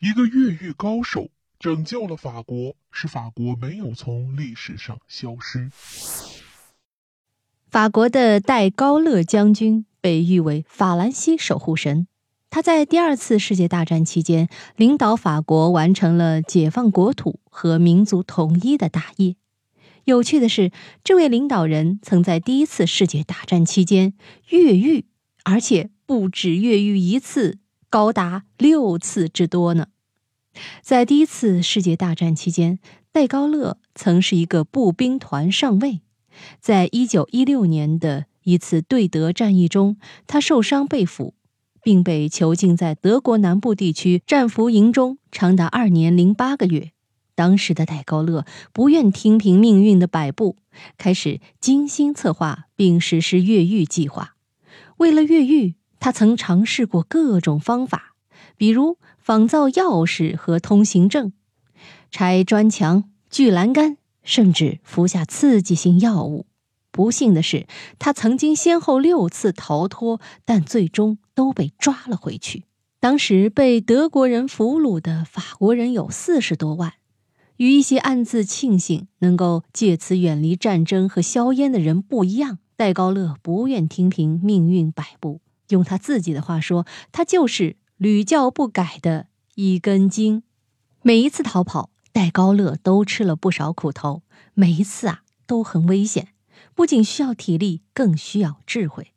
一个越狱高手拯救了法国，使法国没有从历史上消失。法国的戴高乐将军被誉为法兰西守护神。他在第二次世界大战期间，领导法国完成了解放国土和民族统一的大业。有趣的是，这位领导人曾在第一次世界大战期间越狱，而且不止越狱一次，高达六次之多呢。在第一次世界大战期间，戴高乐曾是一个步兵团上尉。在一九一六年的一次对德战役中，他受伤被俘。并被囚禁在德国南部地区战俘营中长达二年零八个月。当时的戴高乐不愿听凭命运的摆布，开始精心策划并实施越狱计划。为了越狱，他曾尝试过各种方法，比如仿造钥匙和通行证、拆砖墙、锯栏杆，甚至服下刺激性药物。不幸的是，他曾经先后六次逃脱，但最终都被抓了回去。当时被德国人俘虏的法国人有四十多万。与一些暗自庆幸能够借此远离战争和硝烟的人不一样，戴高乐不愿听凭命运摆布。用他自己的话说，他就是屡教不改的一根筋。每一次逃跑，戴高乐都吃了不少苦头，每一次啊都很危险。不仅需要体力，更需要智慧。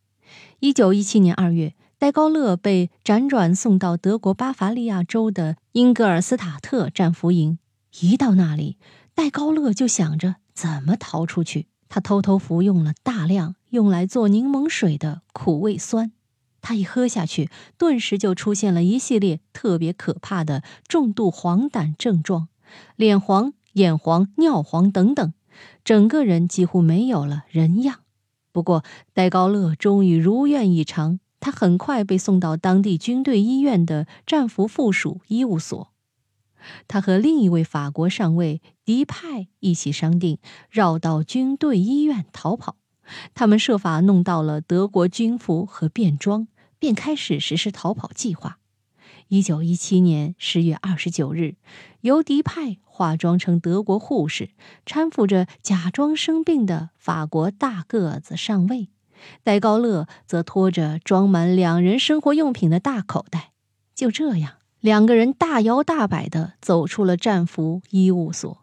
一九一七年二月，戴高乐被辗转送到德国巴伐利亚州的英格尔斯塔特战俘营。一到那里，戴高乐就想着怎么逃出去。他偷偷服用了大量用来做柠檬水的苦味酸，他一喝下去，顿时就出现了一系列特别可怕的重度黄疸症状：脸黄、眼黄、尿黄等等。整个人几乎没有了人样。不过，戴高乐终于如愿以偿，他很快被送到当地军队医院的战俘附属医务所。他和另一位法国上尉迪派一起商定，绕到军队医院逃跑。他们设法弄到了德国军服和便装，便开始实施逃跑计划。一九一七年十月二十九日，由迪派化妆成德国护士，搀扶着假装生病的法国大个子上尉，戴高乐则拖着装满两人生活用品的大口袋。就这样，两个人大摇大摆地走出了战俘医务所。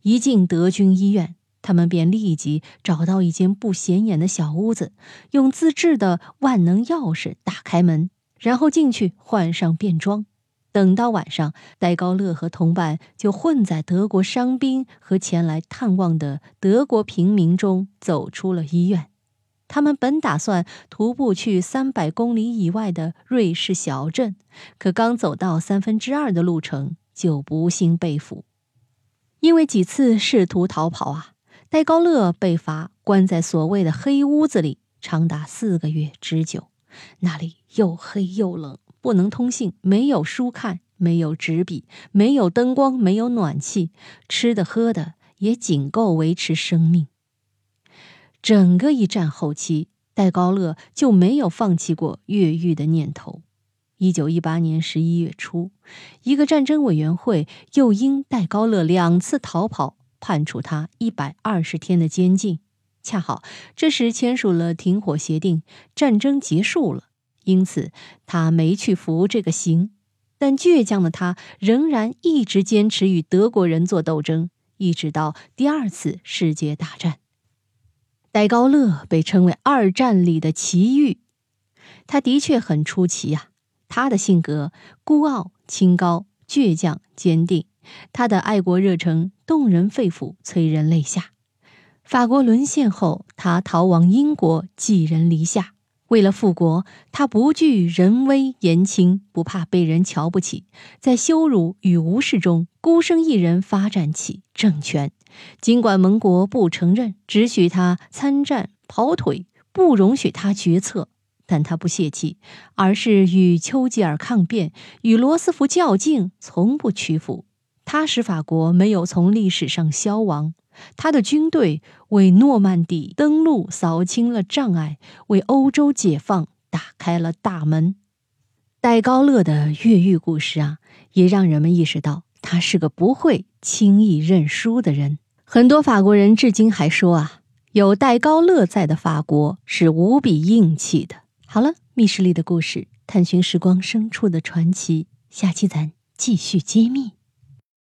一进德军医院，他们便立即找到一间不显眼的小屋子，用自制的万能钥匙打开门。然后进去换上便装，等到晚上，戴高乐和同伴就混在德国伤兵和前来探望的德国平民中走出了医院。他们本打算徒步去三百公里以外的瑞士小镇，可刚走到三分之二的路程，就不幸被俘。因为几次试图逃跑啊，戴高乐被罚关在所谓的黑屋子里，长达四个月之久。那里又黑又冷，不能通信，没有书看，没有纸笔，没有灯光，没有暖气，吃的喝的也仅够维持生命。整个一战后期，戴高乐就没有放弃过越狱的念头。一九一八年十一月初，一个战争委员会又因戴高乐两次逃跑，判处他一百二十天的监禁。恰好这时签署了停火协定，战争结束了，因此他没去服这个刑。但倔强的他仍然一直坚持与德国人做斗争，一直到第二次世界大战。戴高乐被称为二战里的奇遇，他的确很出奇呀。他的性格孤傲、清高、倔强、坚定，他的爱国热诚动人肺腑，催人泪下。法国沦陷后，他逃亡英国，寄人篱下。为了复国，他不惧人微言轻，不怕被人瞧不起，在羞辱与无视中，孤身一人发展起政权。尽管盟国不承认，只许他参战跑腿，不容许他决策，但他不泄气，而是与丘吉尔抗辩，与罗斯福较劲，从不屈服。他使法国没有从历史上消亡。他的军队为诺曼底登陆扫清了障碍，为欧洲解放打开了大门。戴高乐的越狱故事啊，也让人们意识到他是个不会轻易认输的人。很多法国人至今还说啊，有戴高乐在的法国是无比硬气的。好了，密室里的故事，探寻时光深处的传奇，下期咱继续揭秘。